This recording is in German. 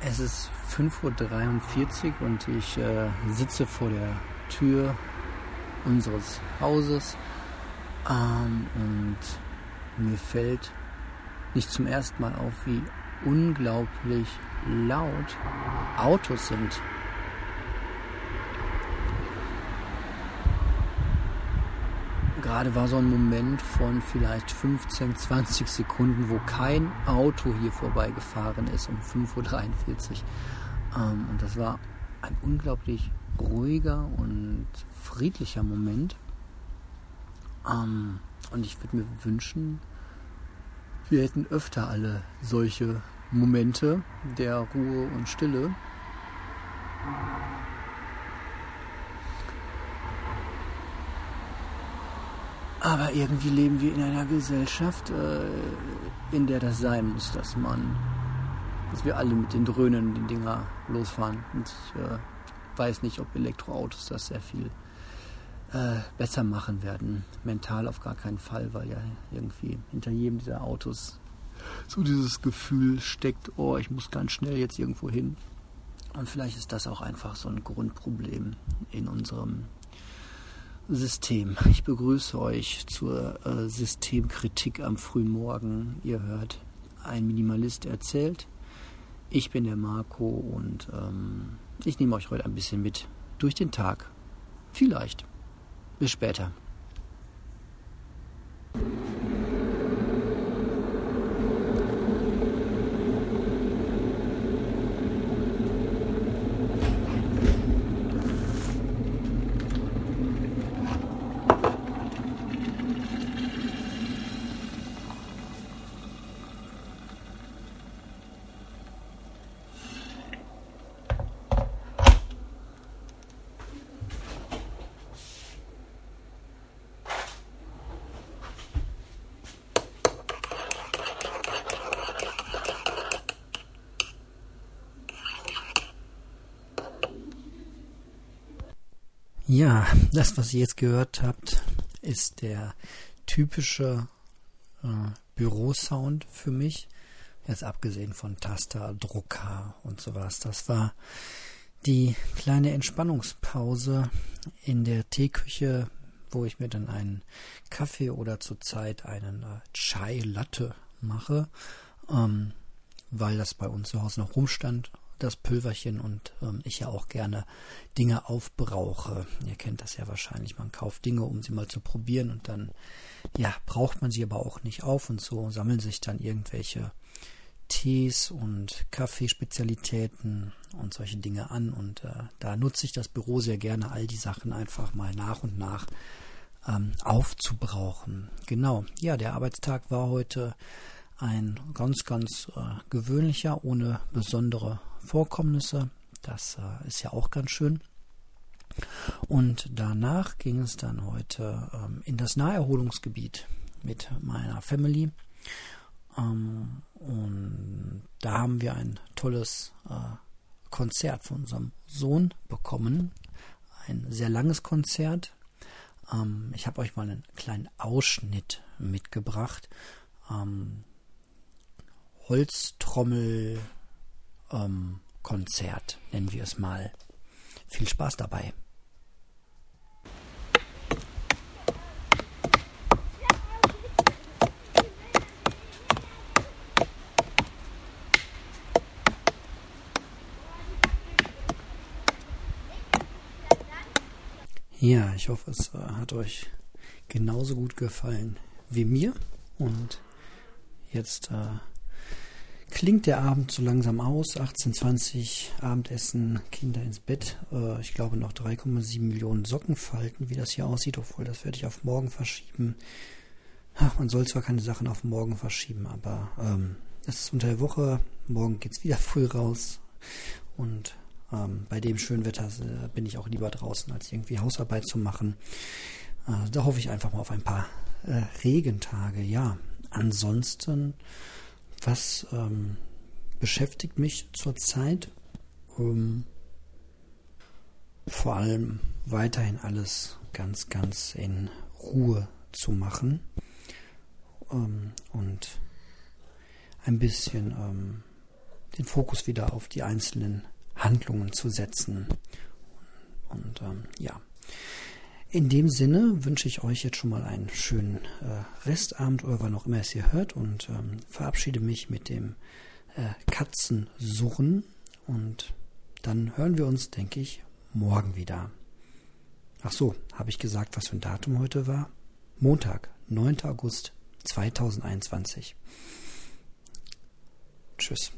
Es ist 5.43 Uhr und ich äh, sitze vor der Tür unseres Hauses ähm, und mir fällt nicht zum ersten Mal auf, wie unglaublich laut Autos sind. Gerade war so ein Moment von vielleicht 15, 20 Sekunden, wo kein Auto hier vorbeigefahren ist um 5.43 Uhr. Ähm, und das war ein unglaublich ruhiger und friedlicher Moment. Ähm, und ich würde mir wünschen, wir hätten öfter alle solche Momente der Ruhe und Stille. Aber irgendwie leben wir in einer Gesellschaft, äh, in der das sein muss, dass man, dass wir alle mit den dröhnenden Dinger losfahren. Und ich äh, weiß nicht, ob Elektroautos das sehr viel äh, besser machen werden. Mental auf gar keinen Fall, weil ja irgendwie hinter jedem dieser Autos so dieses Gefühl steckt, oh, ich muss ganz schnell jetzt irgendwo hin. Und vielleicht ist das auch einfach so ein Grundproblem in unserem System. Ich begrüße euch zur äh, Systemkritik am frühen Morgen. Ihr hört, ein Minimalist erzählt. Ich bin der Marco und ähm, ich nehme euch heute ein bisschen mit durch den Tag. Vielleicht. Bis später. Ja, das, was ihr jetzt gehört habt, ist der typische äh, Bürosound für mich. Jetzt abgesehen von Taster, Drucker und sowas. Das war die kleine Entspannungspause in der Teeküche, wo ich mir dann einen Kaffee oder zurzeit einen äh, Chai Latte mache, ähm, weil das bei uns zu Hause noch rumstand das Pülverchen und ähm, ich ja auch gerne Dinge aufbrauche. Ihr kennt das ja wahrscheinlich. Man kauft Dinge, um sie mal zu probieren und dann, ja, braucht man sie aber auch nicht auf und so sammeln sich dann irgendwelche Tees und Kaffeespezialitäten und solche Dinge an und äh, da nutze ich das Büro sehr gerne, all die Sachen einfach mal nach und nach ähm, aufzubrauchen. Genau, ja, der Arbeitstag war heute ein ganz, ganz äh, gewöhnlicher, ohne besondere Vorkommnisse. Das äh, ist ja auch ganz schön. Und danach ging es dann heute ähm, in das Naherholungsgebiet mit meiner Family. Ähm, und da haben wir ein tolles äh, Konzert von unserem Sohn bekommen. Ein sehr langes Konzert. Ähm, ich habe euch mal einen kleinen Ausschnitt mitgebracht. Ähm, Holztrommel ähm, Konzert, nennen wir es mal. Viel Spaß dabei. Ja, ich hoffe, es äh, hat euch genauso gut gefallen wie mir. Und jetzt äh, klingt der Abend so langsam aus. 18.20 Abendessen, Kinder ins Bett. Äh, ich glaube noch 3,7 Millionen Sockenfalten, wie das hier aussieht, obwohl das werde ich auf morgen verschieben. Ach, man soll zwar keine Sachen auf morgen verschieben, aber ähm, es ist unter der Woche. Morgen geht es wieder früh raus. Und ähm, bei dem schönen Wetter äh, bin ich auch lieber draußen, als irgendwie Hausarbeit zu machen. Äh, da hoffe ich einfach mal auf ein paar äh, Regentage. Ja, ansonsten was ähm, beschäftigt mich zurzeit? Ähm, vor allem weiterhin alles ganz, ganz in Ruhe zu machen ähm, und ein bisschen ähm, den Fokus wieder auf die einzelnen Handlungen zu setzen. Und ähm, ja, in dem Sinne wünsche ich euch jetzt schon mal einen schönen äh, Restabend oder wann auch immer es ihr hört und ähm, verabschiede mich mit dem äh, Katzensurren und dann hören wir uns, denke ich, morgen wieder. Ach so, habe ich gesagt, was für ein Datum heute war? Montag, 9. August 2021. Tschüss.